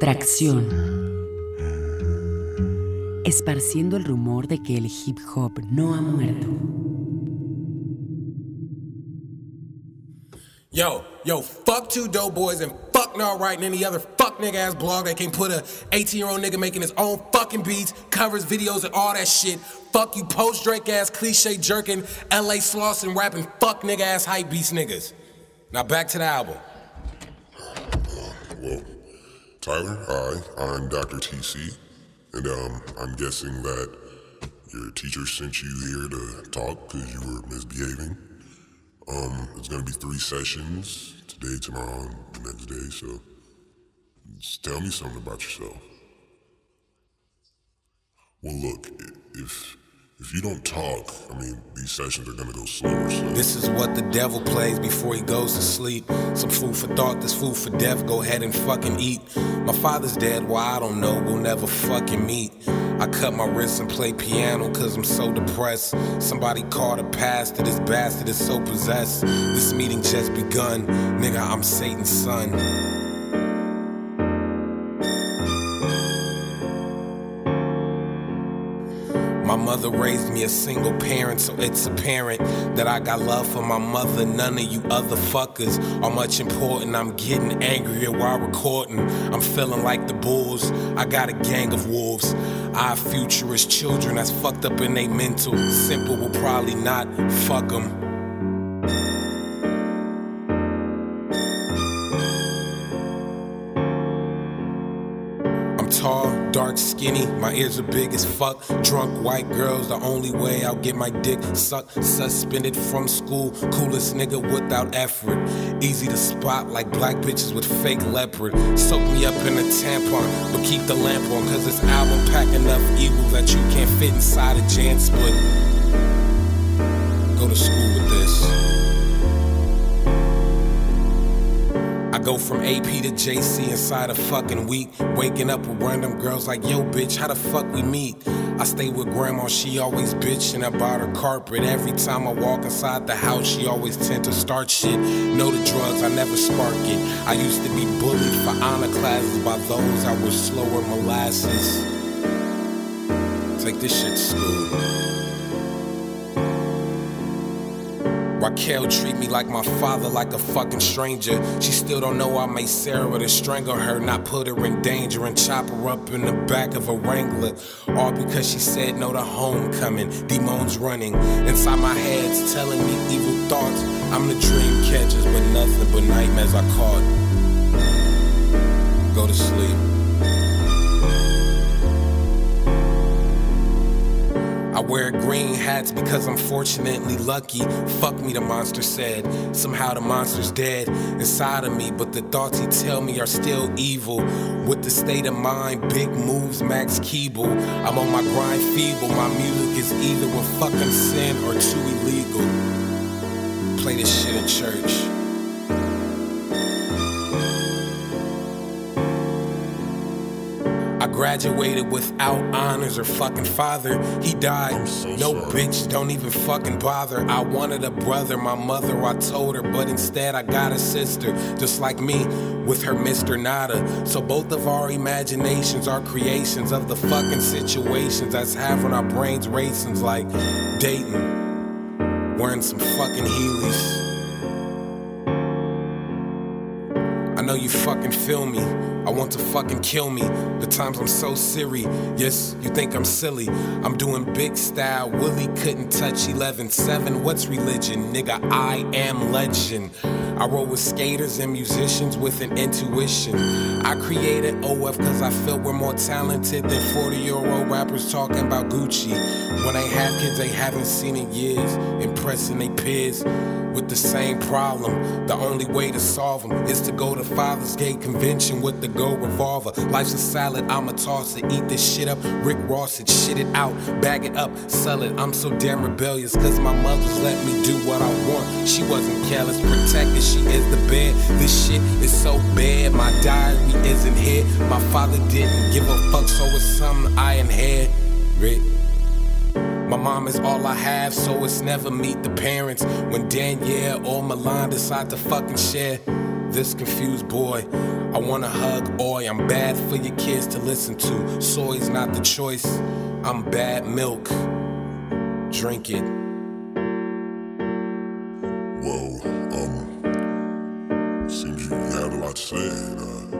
Tracción. Esparciendo el rumor de que el hip hop no ha muerto. Yo, yo, fuck two dope boys and fuck not writing any other fuck nigga ass blog that can put a 18 year old nigga making his own fucking beats, covers, videos, and all that shit. Fuck you post Drake ass cliche jerking, LA and rapping fuck nigga ass hype beast niggas. Now back to the album. Well, Tyler, hi, I'm Dr. TC, and um, I'm guessing that your teacher sent you here to talk because you were misbehaving. Um, it's gonna be three sessions today, tomorrow, and the next day. So, just tell me something about yourself. Well, look, if if you don't talk, I mean, these sessions are gonna go slower. So. This is what the devil plays before he goes to sleep. Some food for thought, this food for death. Go ahead and fucking eat. My father's dead, well, I don't know. We'll never fucking meet. I cut my wrists and play piano cause I'm so depressed. Somebody called a pastor, this bastard is so possessed. This meeting just begun. Nigga, I'm Satan's son. My mother raised me a single parent, so it's apparent that I got love for my mother. None of you other fuckers are much important. I'm getting angrier while recording. I'm feeling like the bulls. I got a gang of wolves. Our futurist children that's fucked up in they mental. Simple will probably not fuck them. Tall, dark, skinny. My ears are big as fuck. Drunk white girls, the only way I'll get my dick sucked. Suspended from school, coolest nigga without effort. Easy to spot like black bitches with fake leopard. Soak me up in a tampon, but keep the lamp on, cause this album pack enough evil that you can't fit inside a Jan split. Go to school with this. Go from AP to JC inside a fucking week. Waking up with random girls like, yo, bitch, how the fuck we meet? I stay with grandma, she always bitching about her carpet. Every time I walk inside the house, she always tend to start shit. Know the drugs, I never spark it. I used to be bullied for honor classes by those I was slower molasses. Take this shit to school. Raquel treat me like my father, like a fucking stranger. She still don't know I made Sarah to strangle her, not put her in danger and chop her up in the back of a Wrangler. All because she said no to homecoming. Demons running inside my head's telling me evil thoughts. I'm the dream catchers, but nothing but nightmares I caught. Go to sleep. I wear green hats because I'm fortunately lucky. Fuck me, the monster said. Somehow the monster's dead inside of me, but the thoughts he tell me are still evil. With the state of mind, big moves, Max Keeble. I'm on my grind feeble. My music is either a fucking sin or too illegal. Play this shit in church. Graduated without honors or fucking father. He died. so no sorry. bitch, don't even fucking bother. I wanted a brother, my mother, I told her, but instead I got a sister, just like me, with her Mr. Nada. So both of our imaginations are creations of the fucking situations that's having our brains racing like dating, wearing some fucking Heelys. I know you fucking feel me. I want to fucking kill me. The times I'm so serious. Yes, you think I'm silly. I'm doing big style. Willie couldn't touch 11 7. What's religion? Nigga, I am legend. I roll with skaters and musicians with an intuition. I created OF cause I felt we're more talented than 40 year old rappers talking about Gucci. When they have kids they haven't seen in years, impressing they peers with the same problem. The only way to solve them is to go to Father's Gate Convention with the Go Revolver. Life's a salad, I'ma toss it, eat this shit up. Rick Ross it, shit it out, bag it up, sell it. I'm so damn rebellious, cause my mother let me do what I want. She wasn't careless, protected, she is the bed. This shit is so bad, my diary isn't here. My father didn't give a fuck, so it's something I inherit. My mom is all I have, so it's never meet the parents. When Danielle or Milan decide to fucking share, this confused boy. I wanna hug Oi, I'm bad for your kids to listen to. Soy's not the choice, I'm bad milk. Drink it. Well, um, seems you have a lot to say. Uh,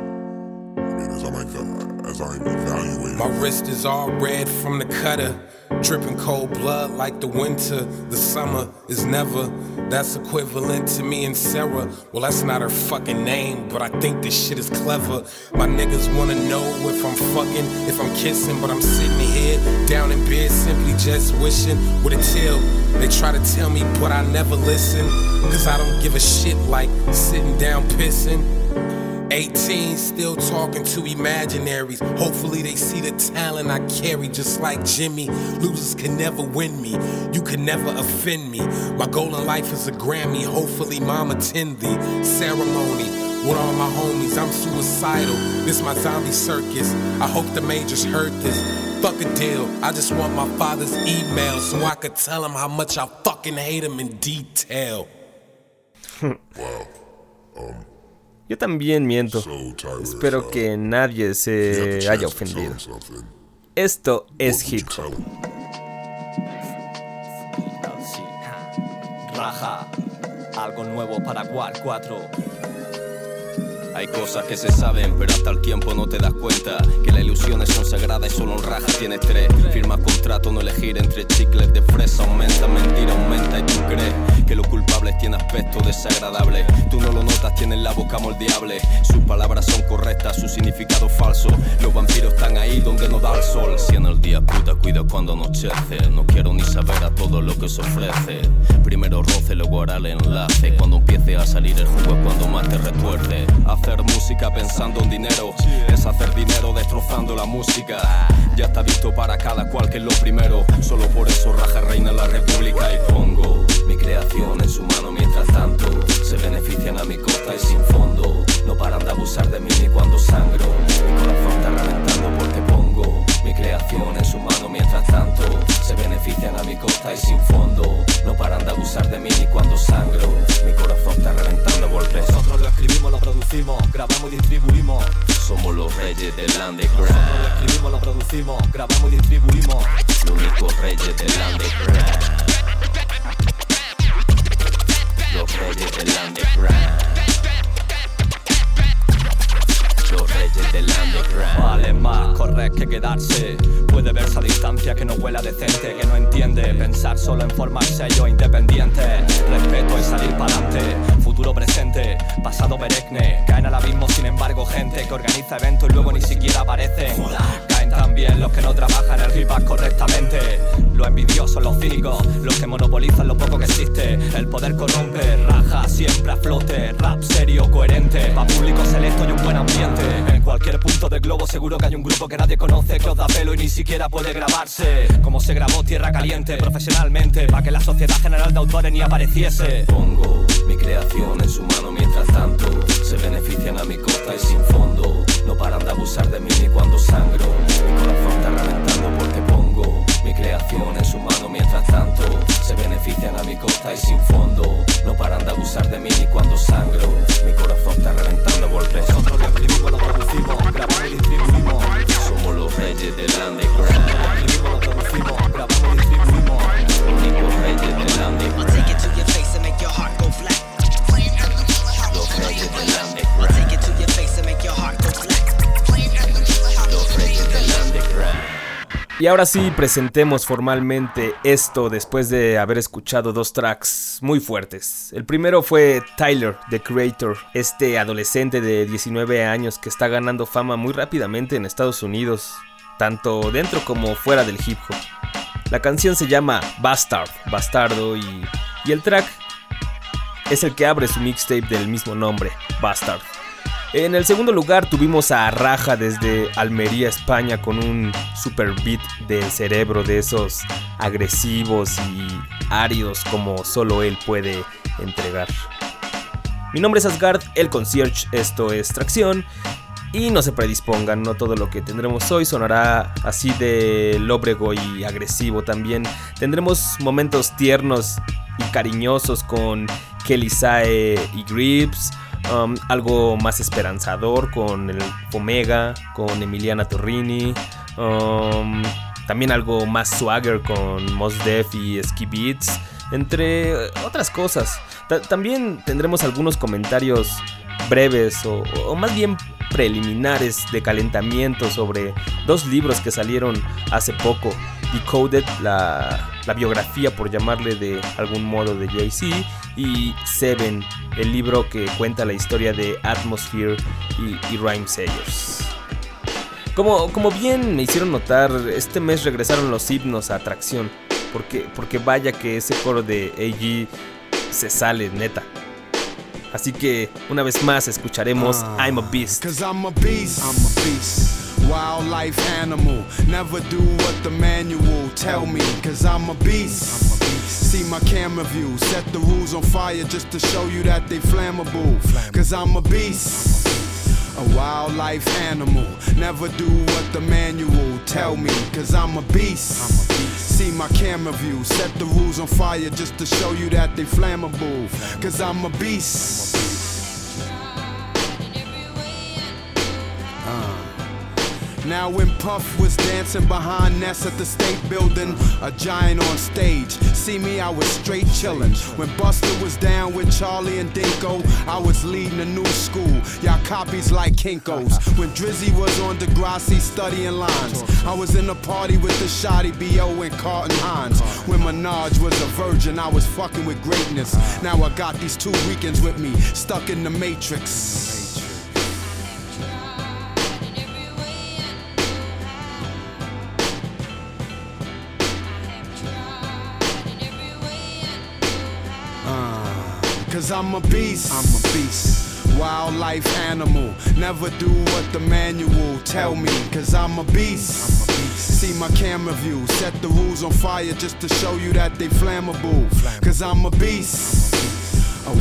I mean, as I'm, as I'm evaluating. My wrist is all red from the cutter. Dripping cold blood like the winter. The summer is never. That's equivalent to me and Sarah. Well, that's not her fucking name, but I think this shit is clever. My niggas wanna know if I'm fucking, if I'm kissing, but I'm sitting here down in bed simply just wishing with a tail. They try to tell me, but I never listen. Cause I don't give a shit like sitting down pissing. 18, still talking to imaginaries. Hopefully, they see the talent I carry, just like Jimmy. Losers can never win me, you can never offend me. My goal in life is a Grammy. Hopefully, mom attend the ceremony with all my homies. I'm suicidal. This my zombie circus. I hope the majors heard this. Fuck a deal. I just want my father's email so I could tell him how much I fucking hate him in detail. wow. Um, Yo también miento. Espero que nadie se haya ofendido. Esto es hip hop. Raja, algo nuevo para War 4. Hay cosas que se saben, pero hasta el tiempo no te das cuenta que las ilusiones son sagradas y solo un raja tiene tres. Firma contrato, no elegir entre chicles de fresa. Aumenta, mentira, aumenta y tú crees que los culpables tienen aspecto desagradable. Tú no lo notas, tienen la boca moldeable. Sus palabras son correctas, su significado falso. Los vampiros están ahí donde no da el sol. Si en el día puta, cuida cuando anochece. No quiero ni saber a todo lo que se ofrece. Primero roce, luego hará el enlace. Cuando empiece a salir el jugo cuando más te retuerce hacer música pensando en dinero. Es hacer dinero destrozando la música. Ya está visto para cada cual que es lo primero. Solo por eso raja reina la república Profesionalmente, para que la Sociedad General de Autores ni apareciese. Pongo mi creación en su mano Y ahora sí, presentemos formalmente esto después de haber escuchado dos tracks muy fuertes. El primero fue Tyler, The Creator, este adolescente de 19 años que está ganando fama muy rápidamente en Estados Unidos, tanto dentro como fuera del hip hop. La canción se llama Bastard, Bastardo, y, y el track es el que abre su mixtape del mismo nombre, Bastard. En el segundo lugar tuvimos a Raja desde Almería, España, con un super beat del cerebro de esos agresivos y áridos como solo él puede entregar. Mi nombre es Asgard, el concierge, esto es Tracción. Y no se predispongan, no todo lo que tendremos hoy sonará así de lóbrego y agresivo también. Tendremos momentos tiernos y cariñosos con Kelly Sae y Grips um, algo más esperanzador con el Omega, con Emiliana Torrini, um, también algo más swagger con Mos Def y Ski Beats, entre otras cosas. también tendremos algunos comentarios breves o, más bien preliminares de calentamiento sobre dos libros que salieron hace poco. Decoded, la, biografía por llamarle de algún modo de Jay-Z, y Seven, el libro que cuenta la historia de Atmosphere y, Rhyme Sayers. Como, como bien me hicieron notar, este mes regresaron los himnos a atracción, porque, porque vaya que ese coro de AG se sale neta. Así que una vez más escucharemos uh, I'm a Beast. Cause I'm a beast. I'm a beast. Wildlife animal. Never do what the manual tell me. Cause I'm a beast. I'm a beast. See my camera view. Set the rules on fire just to show you that they flammable. Cause I'm a beast. A wildlife animal. Never do what the manual tell me. Cause I'm a beast. See my camera view. Set the rules on fire just to show you that they flammable. Cause I'm a beast. Now when Puff was dancing behind Ness at the state building, a giant on stage. See me, I was straight chillin'. When Buster was down with Charlie and Dinko, I was leading a new school. Y'all copies like Kinkos. When Drizzy was on Degrassi studying lines, I was in a party with the Shoddy B.O. and Carlton Hines. When Minaj was a virgin, I was fucking with greatness. Now I got these two weekends with me, stuck in the Matrix. Cause I'm a beast. I'm a beast. Wildlife animal. Never do what the manual tell me. Cause I'm a beast. I'm a beast. See my camera view. Set the rules on fire just to show you that they flammable. Cause I'm a beast. A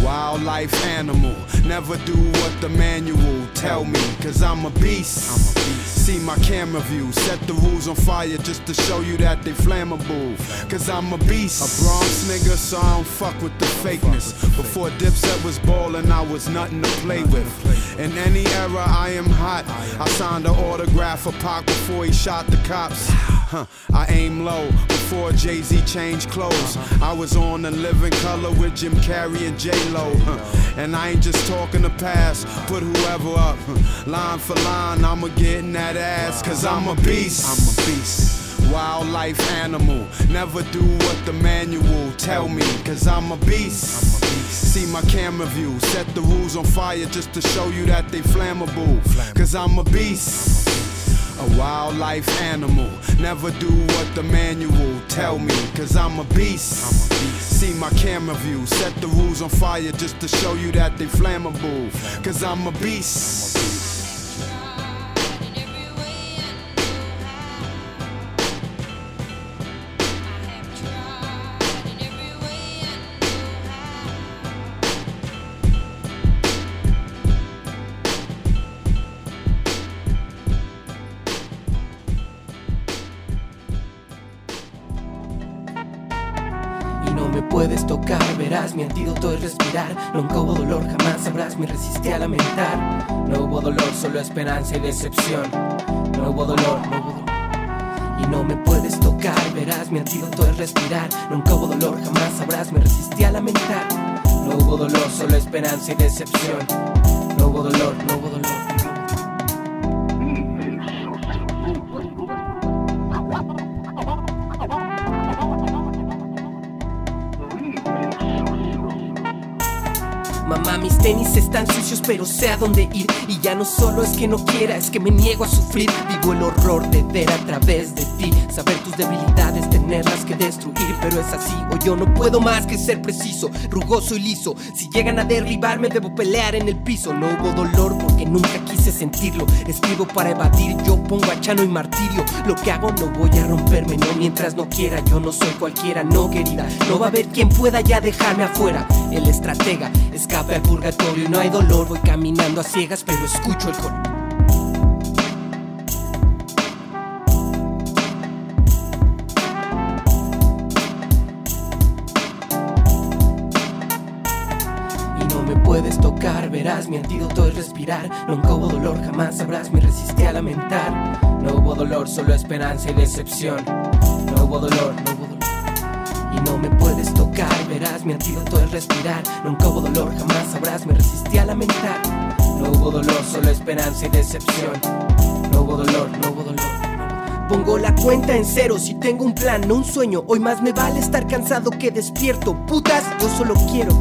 wildlife animal. Never do what the manual tell me. Cause I'm a beast. I'm a beast. See my camera view. Set the rules on fire just to show you that they flammable. Cause I'm a beast. A Bronx nigga, so I don't fuck with the fakeness. Before Dipset was ballin', I was nothing to play with. In any era, I am hot. I signed an autograph for Pac before he shot the cops. Huh, I aim low before Jay Z changed clothes. Uh-huh. I was on the living color with Jim Carrey and J Lo. Huh, and I ain't just talking the past, put whoever up. Huh, line for line, I'ma get in that ass, cause I'm a beast. I'm a beast. Wildlife animal, never do what the manual tell me, cause I'm a beast. I'm a beast. See my camera view, set the rules on fire just to show you that they flammable, cause I'm a beast a wildlife animal. Never do what the manual tell me, cause I'm a beast. I'm a beast. See my camera view, set the rules on fire just to show you that they flammable, cause I'm a beast. I'm a beast. Decepción. No hubo dolor, no hubo dolor. Y no me puedes tocar, verás, mi antídoto es respirar. Nunca hubo dolor, jamás sabrás, me resistí a lamentar. No hubo dolor, solo esperanza y decepción. No hubo dolor, no hubo dolor. Tenis están sucios, pero sé a dónde ir. Y ya no solo es que no quiera, es que me niego a sufrir. Vivo el horror de ver a través de ti. Saber tus debilidades, tenerlas que destruir. Pero es así, o yo no puedo más que ser preciso, rugoso y liso. Si llegan a derribarme, debo pelear en el piso. No hubo dolor porque nunca quise sentirlo. Escribo para evadir, yo pongo a Chano y martirio. Lo que hago no voy a romperme, no mientras no quiera. Yo no soy cualquiera, no querida. No va a haber quien pueda ya dejarme afuera. El estratega escapa al purgatorio y no hay dolor. Voy caminando a ciegas, pero escucho el coro. verás, mi antídoto es respirar. Nunca hubo dolor, jamás sabrás, me resistí a lamentar. No hubo dolor, solo esperanza y decepción. No hubo dolor. Y no me puedes tocar, verás, mi antídoto es respirar. Nunca hubo dolor, jamás sabrás, me resistí a lamentar. No hubo dolor, solo esperanza y decepción. No hubo dolor, no hubo dolor. Pongo la cuenta en cero si tengo un plan, no un sueño. Hoy más me vale estar cansado que despierto. Putas, yo solo quiero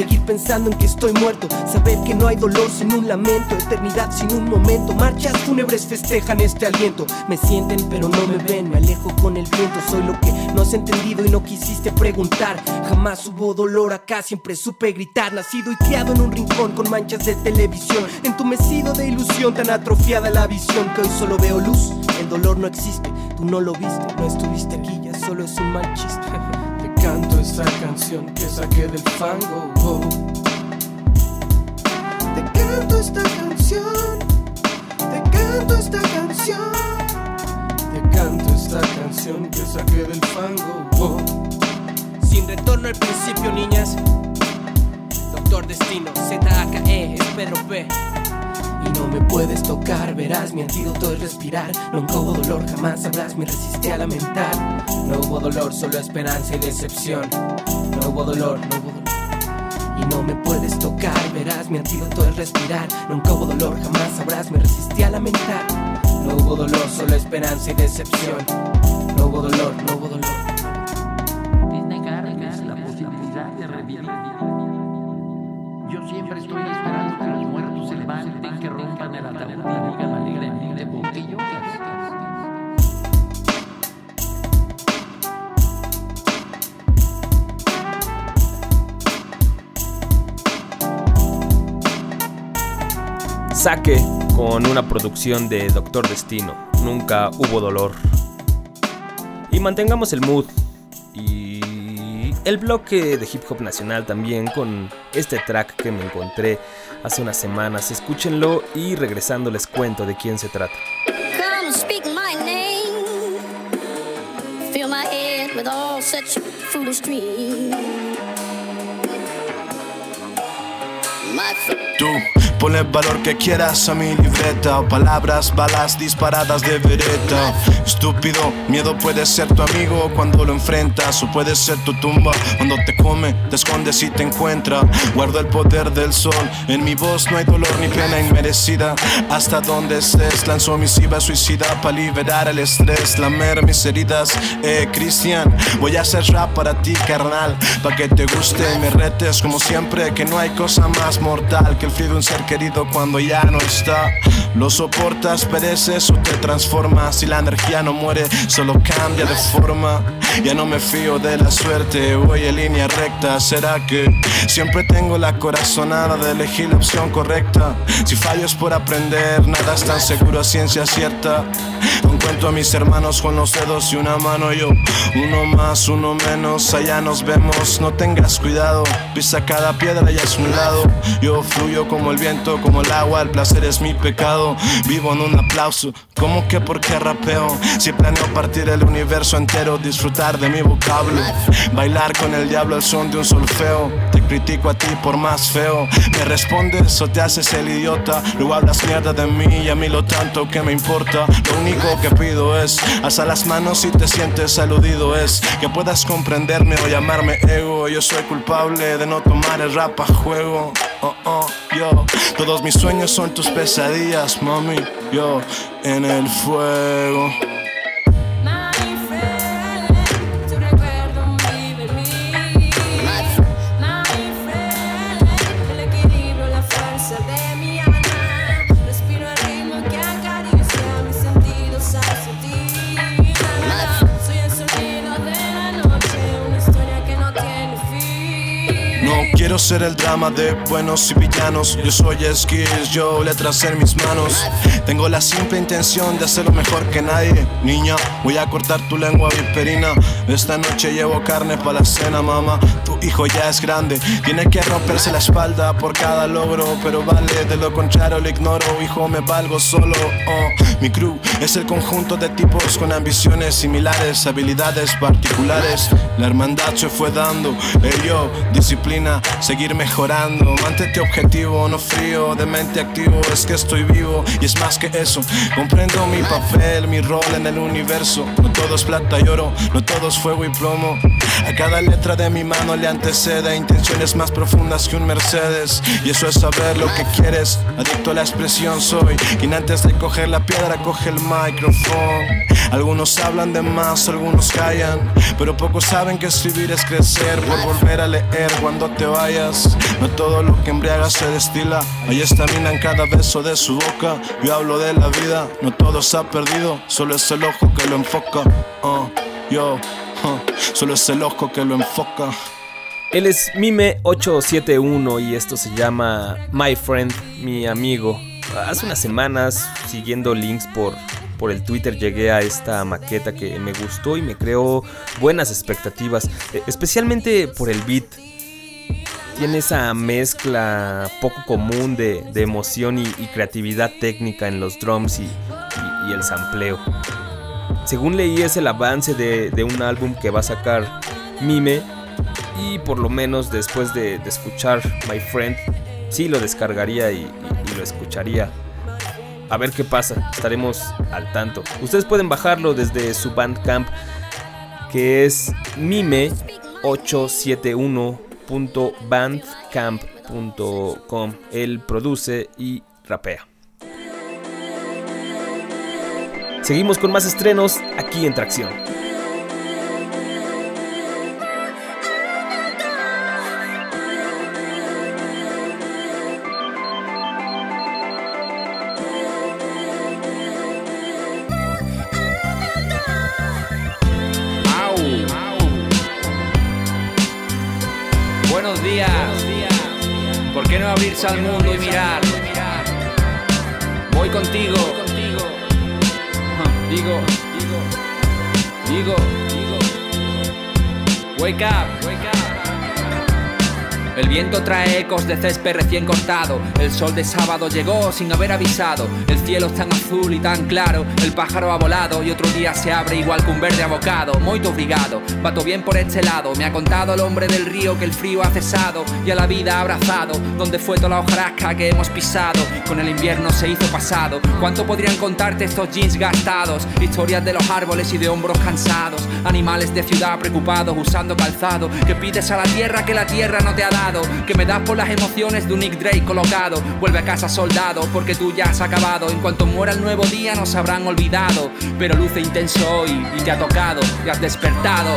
seguir pensando en que estoy muerto. Saber que no hay dolor sin un lamento, eternidad sin un momento. Marchas fúnebres festejan este aliento. Me sienten pero no me ven, me alejo con el viento. Soy lo que no has entendido y no quisiste preguntar. Jamás hubo dolor acá, siempre supe gritar. Nacido y criado en un rincón con manchas de televisión. Entumecido de ilusión, tan atrofiada la visión que hoy solo veo luz. El dolor no existe, tú no lo viste, no estuviste aquí, ya solo es un mal chiste. Esta canción que saqué del fango. oh. Te canto esta canción, te canto esta canción. Te canto esta canción que saqué del fango. oh. Sin retorno al principio, niñas. Doctor Destino, ZAKE, es Pedro P. No me puedes tocar, verás, mi antídoto es respirar. Nunca hubo dolor, jamás sabrás, me resistí a lamentar. No hubo dolor, solo esperanza y decepción. No hubo dolor, no hubo dolor. Y no me puedes tocar, verás, mi antídoto es respirar. Nunca hubo dolor, jamás sabrás, me resistí a lamentar. No hubo dolor, solo esperanza y decepción. No hubo dolor, no hubo dolor. Saque con una producción de Doctor Destino. Nunca hubo dolor. Y mantengamos el mood y el bloque de hip hop nacional también con este track que me encontré hace unas semanas. Escúchenlo y regresando les cuento de quién se trata. Come speak my name. Fill my head with all such foolish dreams. My fr- Tú ponle el valor que quieras a mi libreta. Palabras, balas disparadas de vereta. Estúpido, miedo puede ser tu amigo cuando lo enfrentas. O puede ser tu tumba cuando te come, te escondes y te encuentra. Guardo el poder del sol. En mi voz no hay dolor ni pena inmerecida. Hasta donde estés, lanzo misiva suicida para liberar el estrés, lamer mis heridas. Eh, Cristian, voy a hacer rap para ti, carnal. Pa' que te guste y me retes como siempre. Que no hay cosa más mortal que el frío de un ser querido cuando ya no está. Lo soportas, pereces o te transformas. Si la energía no muere, solo cambia de forma. Ya no me fío de la suerte, voy en línea recta. ¿Será que siempre tengo la corazonada de elegir la opción correcta? Si fallo es por aprender, nada es tan seguro a ciencia cierta. No cuento a mis hermanos con los dedos y una mano yo. Uno más, uno menos, allá nos vemos. No tengas cuidado, pisa cada piedra y es un lado. Yo fluyo como el viento, como el agua, el placer es mi pecado. Vivo en un aplauso, como que porque rapeo. Si planeo partir el universo entero, disfrutar de mi vocablo. Bailar con el diablo al son de un solfeo. Te critico a ti por más feo. Me respondes o te haces el idiota. Luego hablas mierda de mí y a mí lo tanto que me importa. Lo único que pido es, alza las manos si te sientes aludido. Es que puedas comprenderme o llamarme ego. Yo soy culpable de no tomar el rap a juego. Oh, oh, yo. Todos mis sueños son tus pesadillas, mami. Yo en el fuego. Quiero ser el drama de buenos y villanos. Yo soy skills, yo letras en mis manos. Tengo la simple intención de hacerlo mejor que nadie. Niña, voy a cortar tu lengua viperina. Esta noche llevo carne para la cena, mamá. Tú hijo ya es grande. Tiene que romperse la espalda por cada logro, pero vale, de lo contrario lo ignoro. Hijo, me valgo solo. Oh, mi crew es el conjunto de tipos con ambiciones similares, habilidades particulares. La hermandad se fue dando. El yo, disciplina, seguir mejorando. Mantente objetivo, no frío, de mente activo. Es que estoy vivo y es más que eso. Comprendo mi papel, mi rol en el universo. No todo es plata y oro, no todo es fuego y plomo. A cada letra de mi mano le antecede intenciones más profundas que un Mercedes. Y eso es saber lo que quieres. Adicto a la expresión soy. Quien antes de coger la piedra coge el micrófono. Algunos hablan de más, algunos callan. Pero pocos saben que escribir es crecer. Por volver a leer cuando te vayas. No todo lo que embriaga se destila. Hay estamina en cada beso de su boca. Yo hablo de la vida, no todo se ha perdido. Solo es el ojo que lo enfoca. Uh, yo, solo es el que lo enfoca. Él es Mime871 y esto se llama My Friend, mi amigo. Hace unas semanas, siguiendo links por, por el Twitter, llegué a esta maqueta que me gustó y me creó buenas expectativas, eh, especialmente por el beat. Tiene esa mezcla poco común de, de emoción y, creatividad técnica en los drums y, el sampleo. Según leí es el avance de, un álbum que va a sacar Mime y por lo menos después de, de escuchar My Friend, sí lo descargaría y, y, lo escucharía. A ver qué pasa, estaremos al tanto. Ustedes pueden bajarlo desde su Bandcamp, que es mime871.bandcamp.com. Él produce y rapea. Seguimos con más estrenos aquí en Tracción. Trae ecos de césped recién cortado. El sol de sábado llegó sin haber avisado. El cielo es tan azul y tan claro. El pájaro ha volado y otro día se abre igual que un verde abocado. Muy obrigado, vato bien por este lado. Me ha contado el hombre del río que el frío ha cesado y a la vida ha abrazado. Donde fue toda la hojarasca que hemos pisado. Con el invierno se hizo pasado. ¿Cuánto podrían contarte estos jeans gastados? Historias de los árboles y de hombros cansados. Animales de ciudad preocupados usando calzado. Que pides a la tierra que la tierra no te ha dado que me das por las emociones de un Nick Drake colocado. Vuelve a casa soldado, porque tú ya has acabado. En cuanto muera el nuevo día nos habrán olvidado. Pero luce intenso hoy y te ha tocado, y has despertado.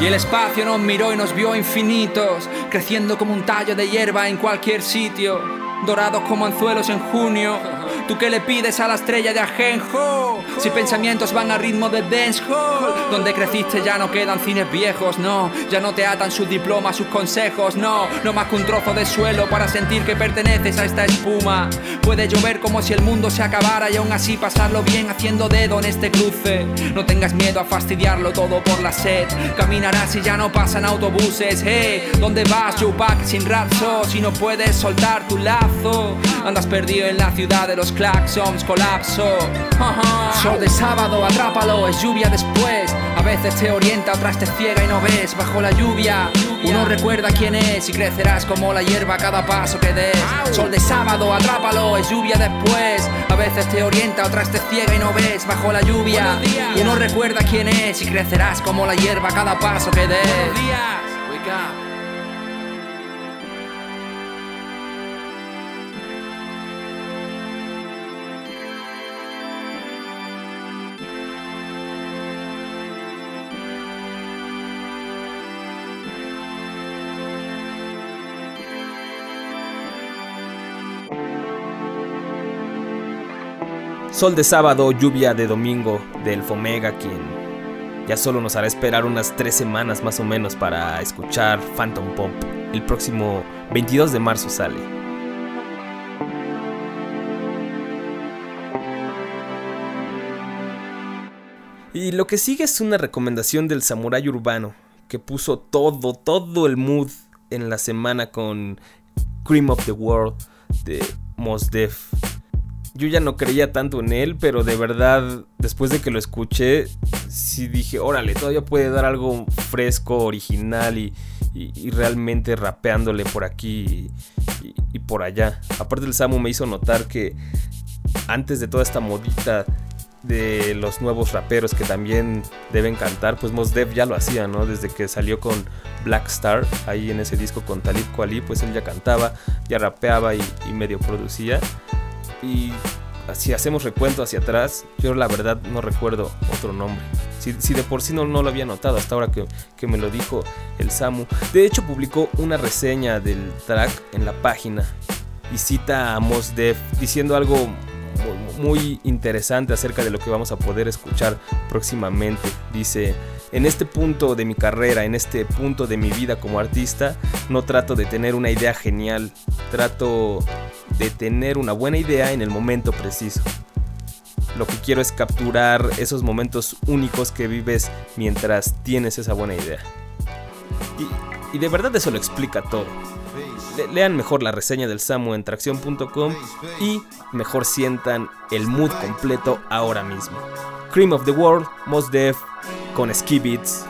Y el espacio nos miró y nos vio infinitos, creciendo como un tallo de hierba en cualquier sitio, dorados como anzuelos en junio. ¿Tú qué le pides a la estrella de Ajenjo? Si pensamientos van a ritmo de dancehall Donde creciste ya no quedan cines viejos, no. Ya no te atan sus diplomas, sus consejos, no. No más que un trozo de suelo para sentir que perteneces a esta espuma. Puede llover como si el mundo se acabara Y aún así pasarlo bien haciendo dedo en este cruce. No tengas miedo a fastidiarlo todo por la sed. Caminarás y ya no pasan autobuses, hey ¿Dónde vas, Tupac, sin rapso? Si no puedes soltar tu lazo. Andas perdido en la ciudad de los claxons colapso. Sol de sábado, atrápalo, es lluvia después. A veces te orienta, otras te ciega y no ves. Bajo la lluvia, uno recuerda quién es y crecerás como la hierba cada paso que des. Sol de sábado, atrápalo, es lluvia después. A veces te orienta, otras te ciega y no ves. Bajo la lluvia, uno recuerda quién es y crecerás como la hierba cada paso que des. Sol de sábado, lluvia de domingo del Fomega, quien ya solo nos hará esperar unas tres semanas más o menos para escuchar Phantom Pop. El próximo 22 de marzo sale. Y lo que sigue es una recomendación del samurái urbano, que puso todo, todo el mood en la semana con Cream of the World de Mos Def. Yo ya no creía tanto en él, pero de verdad, después de que lo escuché, sí dije, órale, todavía puede dar algo fresco, original y, y- realmente rapeándole por aquí y, por allá. Aparte el Samu me hizo notar que antes de toda esta modita de los nuevos raperos que también deben cantar, pues Mos Def ya lo hacía, ¿no? Desde que salió con Black Star, ahí en ese disco con Talib Kweli, pues él ya cantaba, ya rapeaba y medio producía. Y si hacemos recuento hacia atrás, yo la verdad no recuerdo otro nombre. Si, de por sí no, no lo había notado hasta ahora que, que me lo dijo el Samu. De hecho, publicó una reseña del track en la página y cita a Mos Def diciendo algo mu- muy interesante acerca de lo que vamos a poder escuchar próximamente. Dice, en este punto de mi carrera, en este punto de mi vida como artista, no trato de tener una idea genial, trato de tener una buena idea en el momento preciso. Lo que quiero es capturar esos momentos únicos que vives mientras tienes esa buena idea. Y, y de verdad eso lo explica todo. Le- lean mejor la reseña del Samu en tracción.com y mejor sientan el mood completo ahora mismo. Cream of the World, Mos Def con Ski Beats.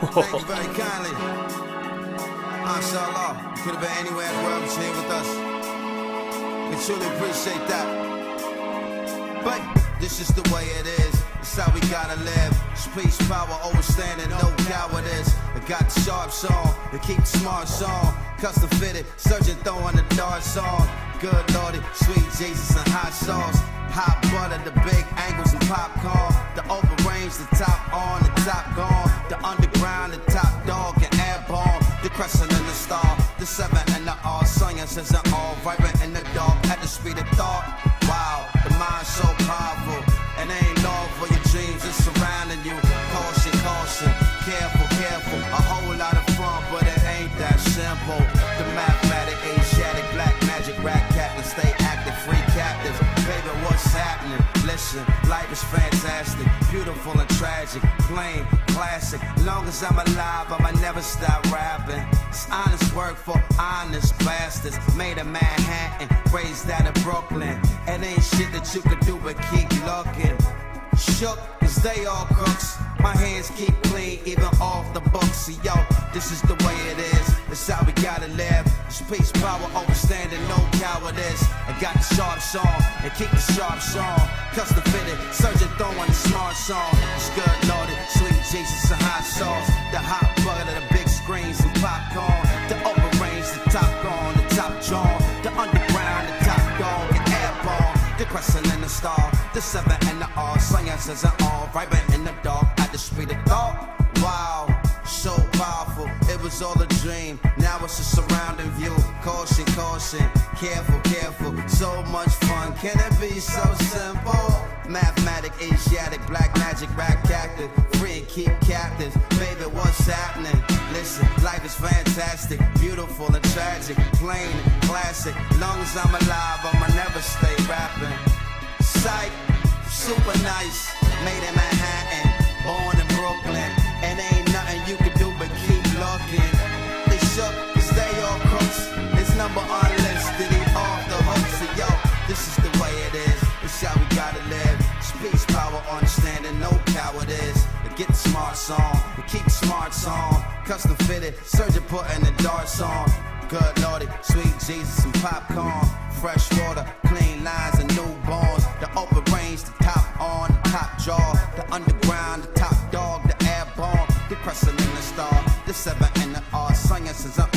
But this is the way it is. It's how we gotta live. Space power, overstanding, no cowardice. I got the sharps on, to keep the smarts on. Custom fitted, surgeon throwing the darts on. Good lordy, sweet Jesus and hot sauce. Hot butter, the big angles and popcorn. The open range, the top on, the top gone. The underground, the top dog, and airborne. The crescent and the star. The seven and the R. Science is an all vibrant in the dark at the speed of thought. Wow, the mind so powerful. Is fantastic, beautiful and tragic, plain, classic. Long as I'm alive, I'ma never stop rapping. It's honest work for honest bastards. Made in Manhattan, raised out of Brooklyn. It ain't shit that you could do but keep looking. Shook, cause they all crooks. My hands keep clean, even off the books. See, yo, this is the way it is. It's how we gotta live. It's peace, power, overstanding, no cowardice. I got the sharp song and keep the sharps on. Custom fitted, surgeon throwing the smart song. It's good, loaded, sweet Jesus and hot sauce. The hot butter, the big screens and popcorn. The open range, the top gone, the top drawn. The underground, the top dog, and airborne. The crescent and the star, the seven and the R. Science is an all, vibrant in the dark at the speed of thought. Wow, was all a dream. Now it's a surrounding view. Caution, caution, careful, careful. So much fun, can it be so simple? Mathematic, Asiatic, black magic, rap captive. Free and keep captives. Baby, what's happening? Listen, life is fantastic, beautiful and tragic, plain and classic. Long as I'm alive, I'ma never stay rapping. Psych, super nice, made in Manhattan, born in Brooklyn. No cowardice. To get the smarts on, to keep the smarts on. Custom fitted, surgeon putting the darts on. Good lordy, sweet Jesus and popcorn. Fresh water, clean lines and newborns. The open range, the top on, the top jaw. The underground, the top dog, the airborne. Crescent and the star, the seven and the R. Science is an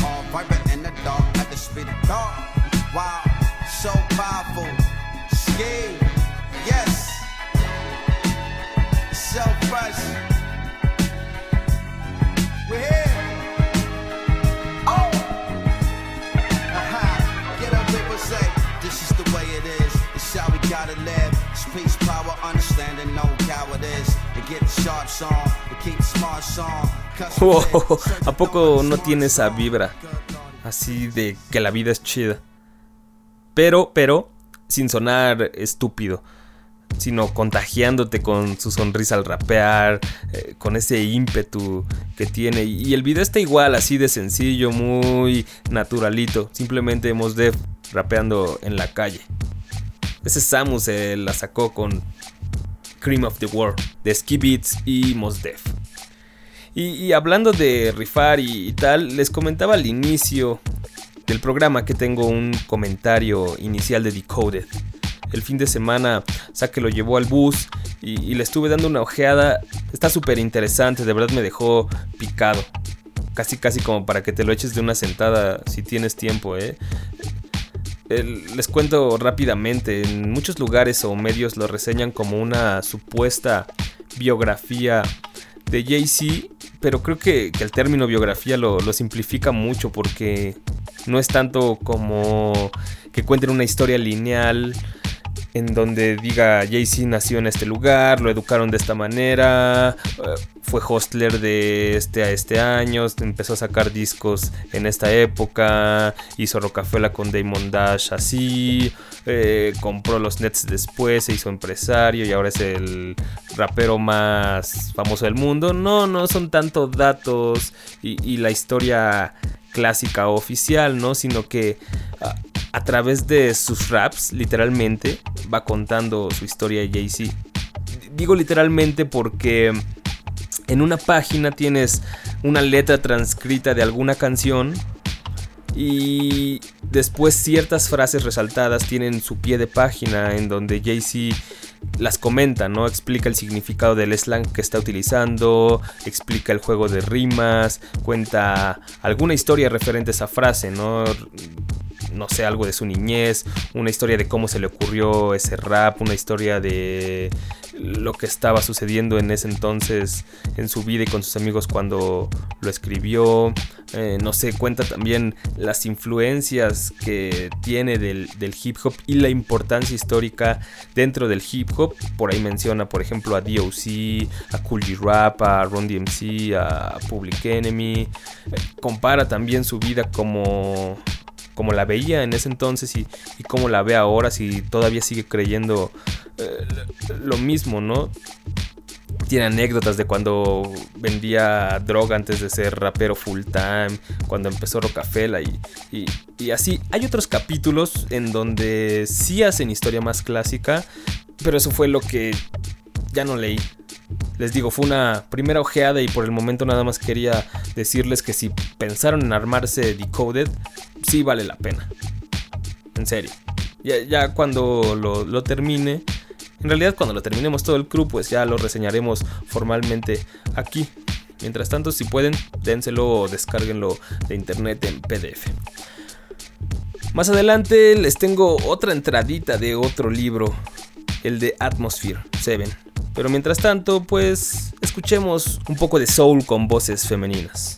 ¿A poco no tiene esa vibra? Así de que la vida es chida. Pero, pero, sin sonar estúpido. sino contagiándote con su sonrisa al rapear, eh, con ese ímpetu que tiene. Y el video está igual, así de sencillo, muy naturalito. Simplemente Mos Def rapeando en la calle. Ese Samu se la sacó con Cream of the World de Ski Beats y Mos Def. Y, hablando de rifar y, y tal, les comentaba al inicio del programa que tengo un comentario inicial de Decoded. El fin de semana Saque lo llevó al bus y, y le estuve dando una ojeada. Está súper interesante, de verdad me dejó picado. Casi casi como para que te lo eches de una sentada si tienes tiempo, ¿eh? Les cuento rápidamente, en muchos lugares o medios lo reseñan como una supuesta biografía de Jay-Z, pero creo que, que el término biografía lo, lo simplifica mucho porque no es tanto como que cuenten una historia lineal en donde diga Jay-Z nació en este lugar, lo educaron de esta manera, eh, fue hostler de este a este año, empezó a sacar discos en esta época, hizo Rocafela con Damon Dash así, eh, compró los Nets después, se hizo empresario y ahora es el rapero más famoso del mundo. No, no son tanto datos y, la historia clásica oficial, ¿no? Sino que a, a través de sus raps, literalmente, va contando su historia Jay-Z. Digo literalmente porque en una página tienes una letra transcrita de alguna canción y después ciertas frases resaltadas tienen su pie de página en donde Jay-Z las comenta, ¿no? Explica el significado del slang que está utilizando, explica el juego de rimas, cuenta alguna historia referente a esa frase, ¿no? no sé, algo de su niñez, una historia de cómo se le ocurrió ese rap, una historia de lo que estaba sucediendo en ese entonces en su vida y con sus amigos cuando lo escribió. Eh, no sé, cuenta también las influencias que tiene del, del hip hop y la importancia histórica dentro del hip hop. Por ahí menciona, por ejemplo, a DOC, a Cool G Rap, a Ron DMC, a Public Enemy. Eh, compara también su vida como como la veía en ese entonces y, y cómo la ve ahora, si todavía sigue creyendo eh, lo mismo, ¿no? Tiene anécdotas de cuando vendía droga antes de ser rapero full time, cuando empezó Rocafela y, y, y así. Hay otros capítulos en donde sí hacen historia más clásica, pero eso fue lo que ya no leí. Les digo, fue una primera ojeada y por el momento nada más quería decirles que si pensaron en armarse Decoded, sí vale la pena. En serio. Ya, ya cuando lo, lo, termine, en realidad cuando lo terminemos todo el crew, pues ya lo reseñaremos formalmente aquí. Mientras tanto, si pueden, dénselo o descárguenlo de internet en PDF. Más adelante les tengo otra entradita de otro libro, el de Atmosphere 7. Pero mientras tanto, pues escuchemos un poco de soul con voces femeninas.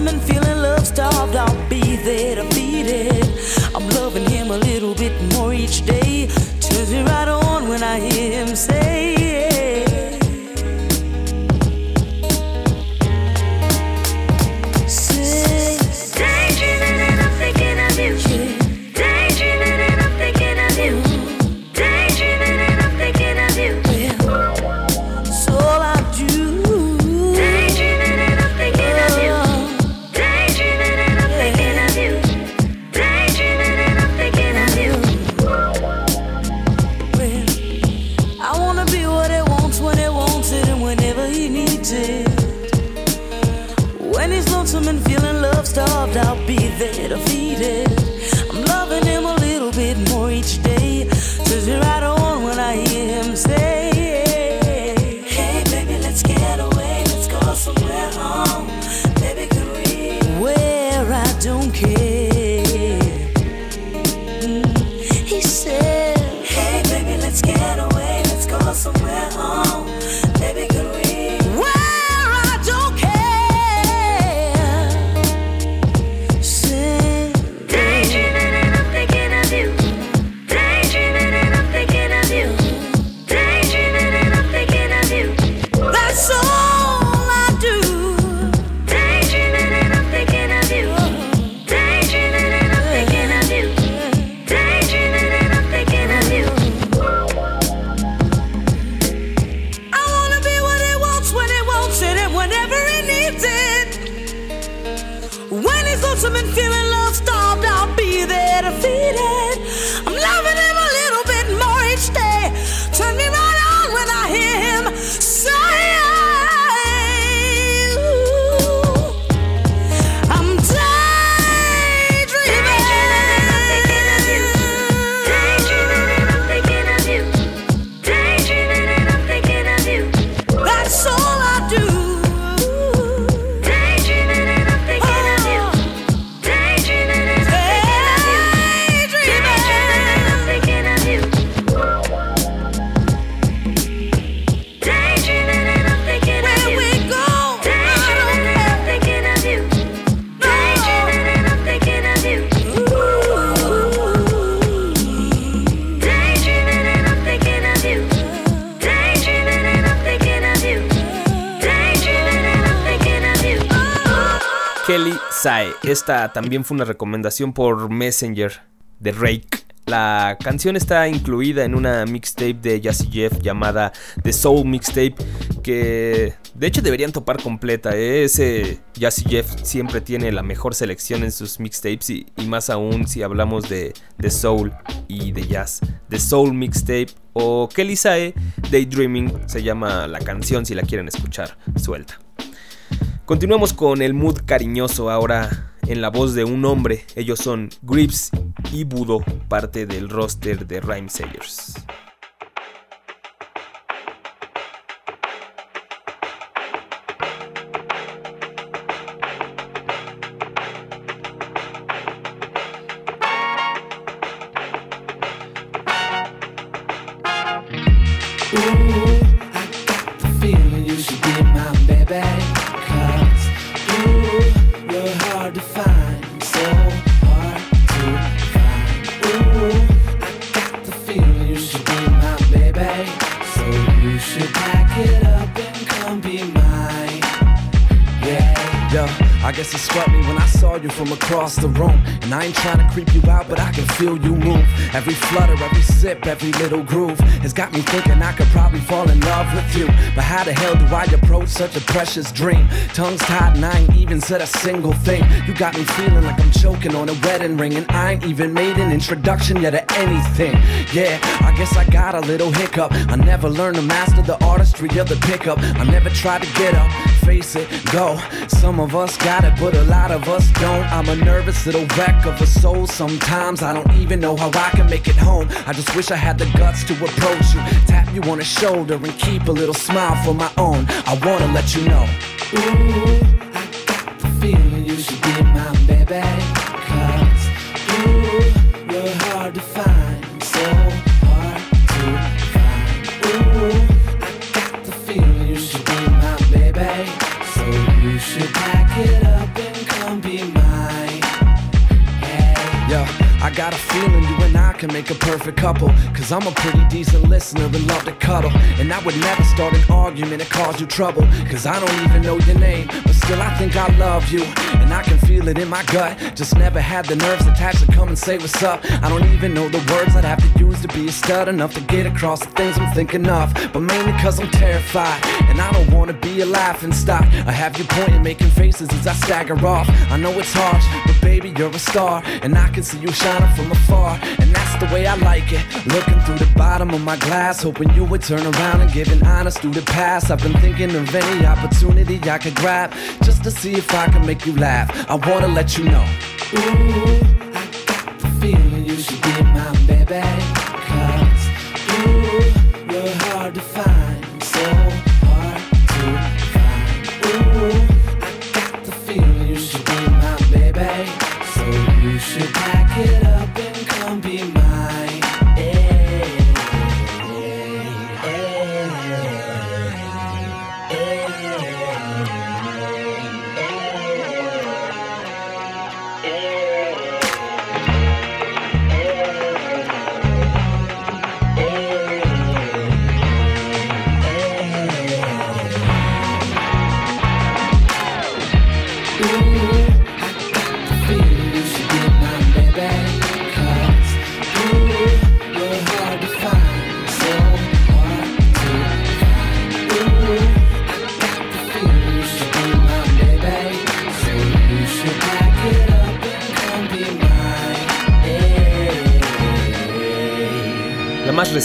come and feel Esta también fue una recomendación por Messenger de Rake. La canción está incluida en una mixtape de Jazzy Jeff llamada The Soul Mixtape, que de hecho deberían topar completa. ¿eh? Ese Jazzy Jeff siempre tiene la mejor selección en sus mixtapes y, más aún si hablamos de, de soul y de jazz. The Soul Mixtape o Kelly Sae Daydreaming se llama la canción si la quieren escuchar suelta. Continuamos con el mood cariñoso ahora en la voz de un hombre. Ellos son Grips y Budo, parte del roster de Rhyme Sayers. Across the room. And I ain't trying to creep you out, but I can feel you move. Every flutter, every sip, every little groove has got me thinking I could probably fall in love with you. But how the hell do I approach such a precious dream? Tongues tied and I ain't even said a single thing. You got me feeling like I'm choking on a wedding ring. And I ain't even made an introduction yet to anything. Yeah, I guess I got a little hiccup. I never learned to master the artistry of the pickup. I never tried to get up, face it, go. Some of us got it, but a lot of us don't. I'm a nervous little wreck of a soul. Sometimes I don't even know how I can make it home. I just wish I had the guts to approach you, tap you on the shoulder, and keep a little smile for my own. I wanna let you know. Ooh, can make a perfect couple. Cause I'm a pretty decent listener and love to cuddle. And I would never start an argument that cause you trouble. Cause I don't even know your name, but still I think I love you. And I can feel it in my gut. Just never had the nerves attached to come and say what's up. I don't even know the words I'd have to use to be a stud enough to get across the things I'm thinking of. But mainly cause I'm terrified. And I don't wanna be a laughing stock. I have you pointing, making faces as I stagger off. I know it's harsh, but baby, you're a star. And I can see you shining from afar. And that's the way I like it. Looking through the bottom of my glass, hoping you would turn around and give an honest through the past. I've been thinking of any opportunity I could grab just to see if I can make you laugh. I wanna let you know. Ooh, I got the feeling you should be my baby.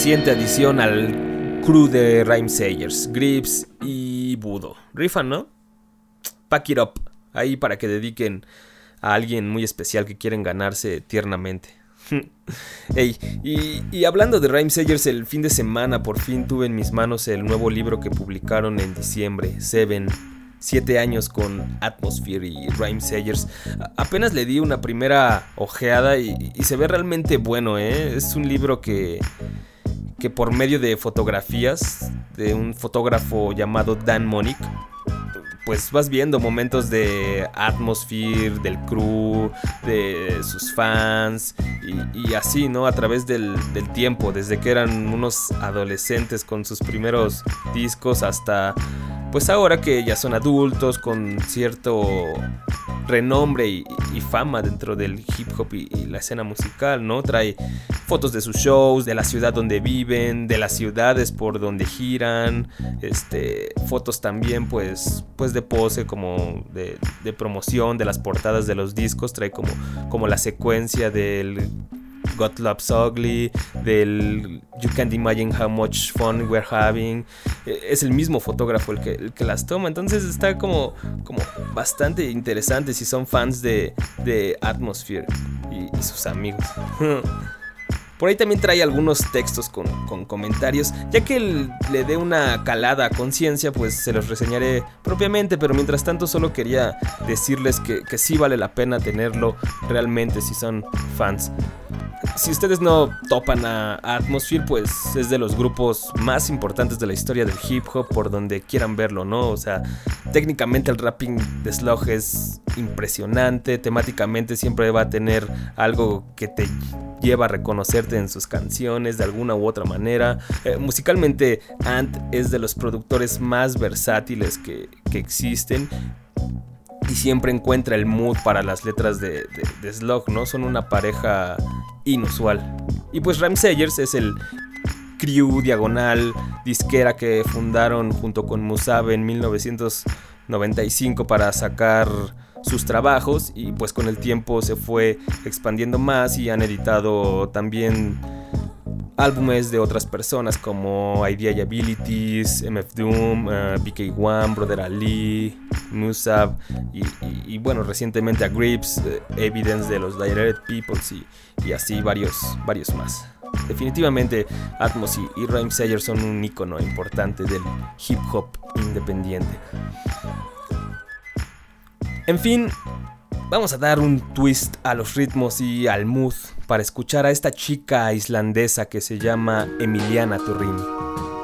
Reciente adición al crew de Rhyme Sayers, Grips y Budo. Rifan, ¿no? Pack it up. Ahí para que dediquen a alguien muy especial que quieren ganarse tiernamente. Ey, y, hablando de Rhyme Sayers, el fin de semana por fin tuve en mis manos el nuevo libro que publicaron en diciembre, Seven. Siete años con Atmosphere y Rhyme Sayers. A- apenas le di una primera ojeada y se ve realmente bueno, ¿eh? Es un libro que, que por medio de fotografías de un fotógrafo llamado Dan Monick, pues vas viendo momentos de Atmosphere, del crew, de sus fans y, así, ¿no? A través del tiempo, desde que eran unos adolescentes con sus primeros discos hasta pues ahora que ya son adultos con cierto renombre y, y fama dentro del hip hop y, la escena musical, ¿no? Trae fotos de sus shows, de la ciudad donde viven, de las ciudades por donde giran, este, fotos también pues, pues de pose como de, de promoción, de las portadas de los discos, trae como, como la secuencia del God Loves Ugly, del You Can't Imagine How Much Fun We're Having. Eh, Es el mismo fotógrafo el que, el que las toma. Entonces está como, como bastante interesante si son fans de, de Atmosphere y sus amigos. Por ahí también trae algunos textos con, con comentarios. Ya que le dé una calada a conciencia, pues se los reseñaré propiamente. Pero mientras tanto solo quería decirles que, que sí vale la pena tenerlo realmente si son fans. Si ustedes no topan a Atmosphere, pues es de los grupos más importantes de la historia del hip hop por donde quieran verlo, ¿no? O sea, técnicamente el rapping de Slug es impresionante, temáticamente siempre va a tener algo que te lleva a reconocerte en sus canciones de alguna u otra manera. Eh, musicalmente, Ant es de los productores más versátiles que, que existen y siempre encuentra el mood para las letras de, de, de ¿no? Son una pareja inusual. Y pues Ram Sayers es el crew diagonal disquera que fundaron junto con Musabe en 1995 para sacar sus trabajos y pues con el tiempo se fue expandiendo más y han editado también álbumes de otras personas como Idea Abilities, MF Doom, eh, BK1, Brother Ali, Musab y, bueno, recientemente a Grips, eh, Evidence de los Direct Peoples y, y así varios, varios más. Definitivamente Atmos y, y Rhyme Sayer son un icono importante del hip hop independiente. En fin, vamos a dar un twist a los ritmos y al mood para escuchar a esta chica islandesa que se llama Emiliana Turin.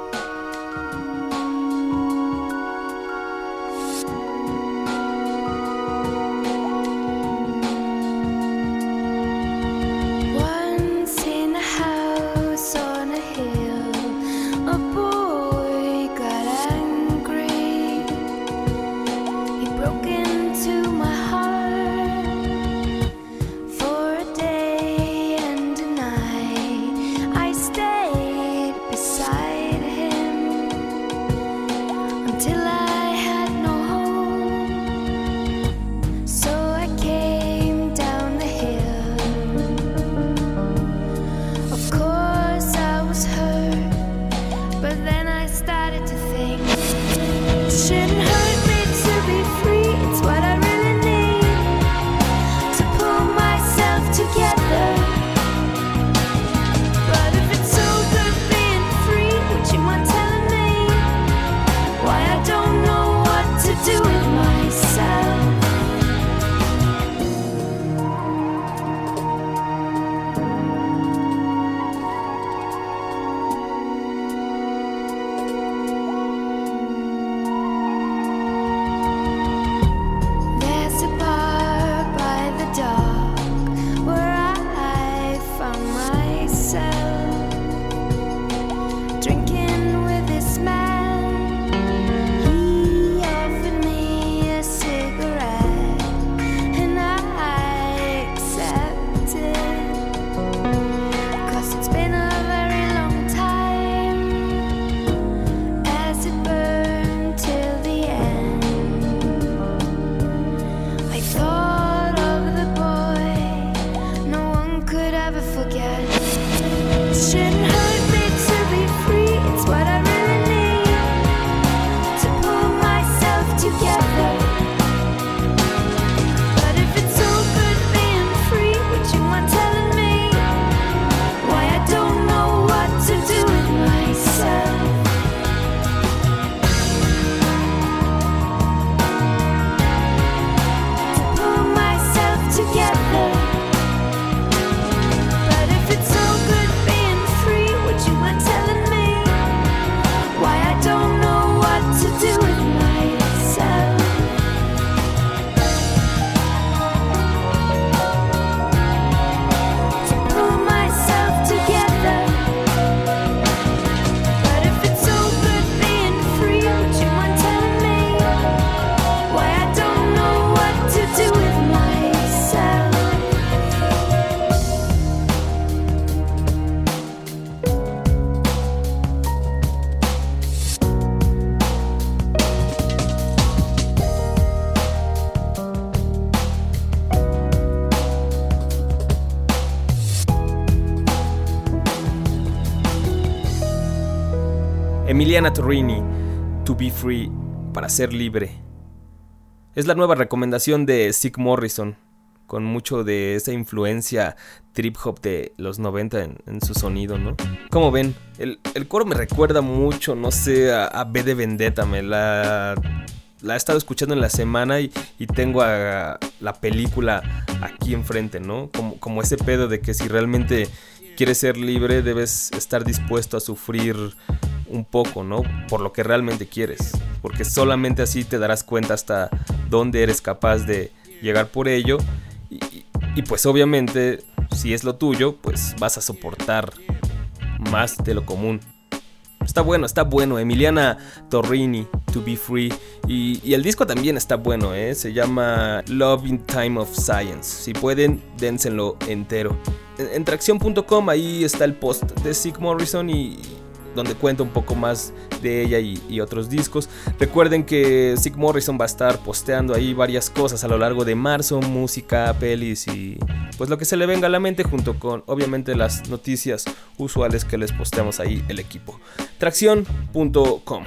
Emiliana Torrini, To Be Free, para ser libre. Es la nueva recomendación de Sig Morrison, con mucho de esa influencia trip hop de los 90 en, su sonido, ¿no? Como ven, el, el, coro me recuerda mucho, no sé, a, a B de Vendetta, me la la he estado escuchando en la semana y, y tengo a, la película aquí enfrente, ¿no? Como, como, ese pedo de que si realmente quieres ser libre debes estar dispuesto a sufrir un poco, ¿no? Por lo que realmente quieres. Porque solamente así te darás cuenta hasta dónde eres capaz de llegar por ello. Y, pues obviamente, si es lo tuyo, pues vas a soportar más de lo común. Está bueno, está bueno. Emiliana Torrini, To Be Free. Y, y, el disco también está bueno, ¿eh? Se llama Love in Time of Science. Si pueden, dénselo entero. En, en tracción.com ahí está el post de Sig Morrison y donde cuenta un poco más de ella y, otros discos. Recuerden que Sig Morrison va a estar posteando ahí varias cosas a lo largo de marzo, música, pelis y pues lo que se le venga a la mente junto con obviamente las noticias usuales que les posteamos ahí el equipo. Tracción.com.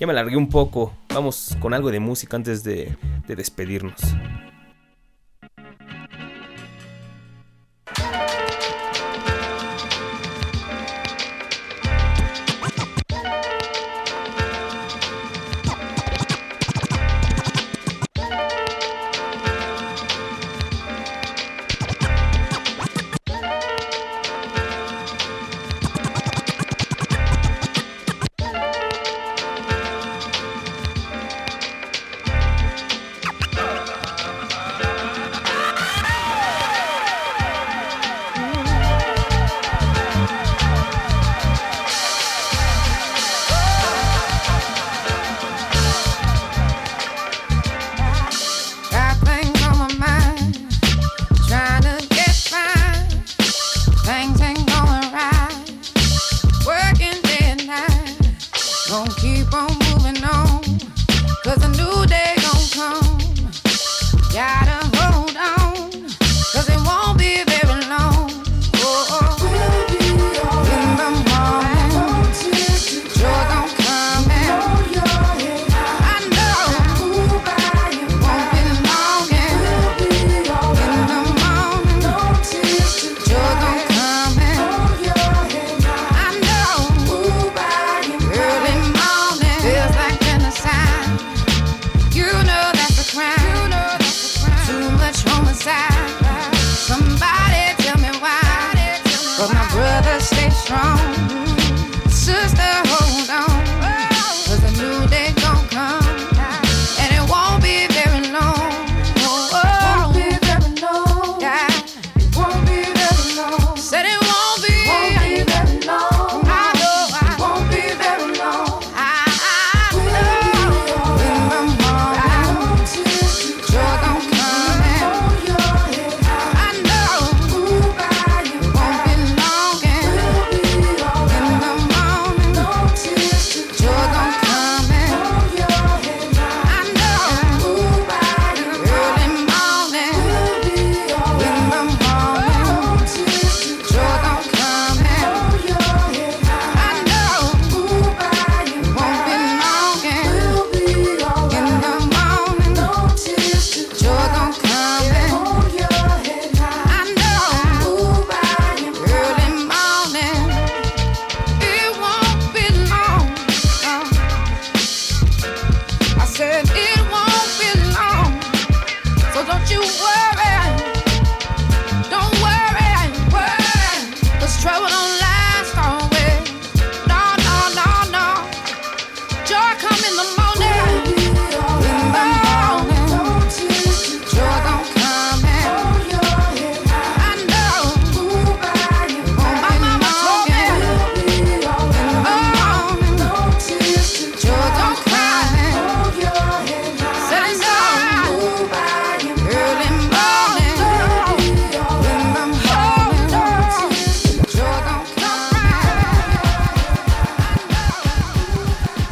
Ya me alargué un poco, vamos con algo de música antes de despedirnos. strong.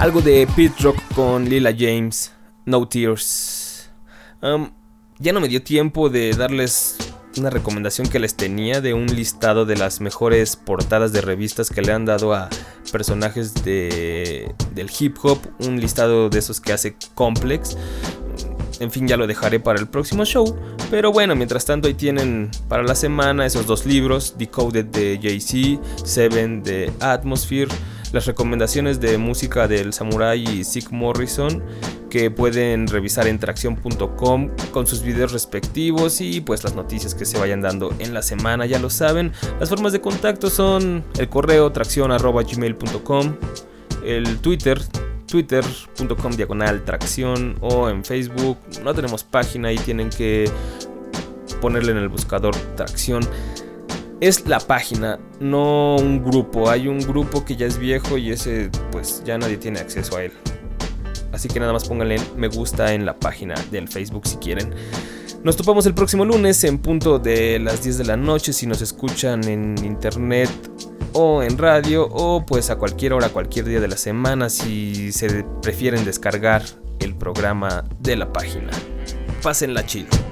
Algo de Pete Rock con Lila James, No Tears. Ya no me dio tiempo de darles una recomendación que les tenía de un listado de las mejores portadas de revistas que le han dado a personajes de, del hip hop, un listado de esos que hace Complex. En fin, ya lo dejaré para el próximo show. Pero bueno, mientras tanto ahí tienen para la semana esos dos libros, Decoded de Jay-Z, Seven de Atmosphere, las recomendaciones de música del Samurai y Sick Morrison que pueden revisar en tracción.com con sus videos respectivos y pues las noticias que se vayan dando en la semana, ya lo saben. Las formas de contacto son el correo tracción.gmail.com, el Twitter twitter.com diagonal tracción o en Facebook. No tenemos página y tienen que ponerle en el buscador tracción. Es la página, no un grupo. Hay un grupo que ya es viejo y ese pues ya nadie tiene acceso a él. Así que nada más pónganle me gusta en la página del Facebook si quieren. Nos topamos el próximo lunes en punto de las 10 de la noche si nos escuchan en internet o en radio o pues a cualquier hora, cualquier día de la semana si se prefieren descargar el programa de la página. Pásenla chido.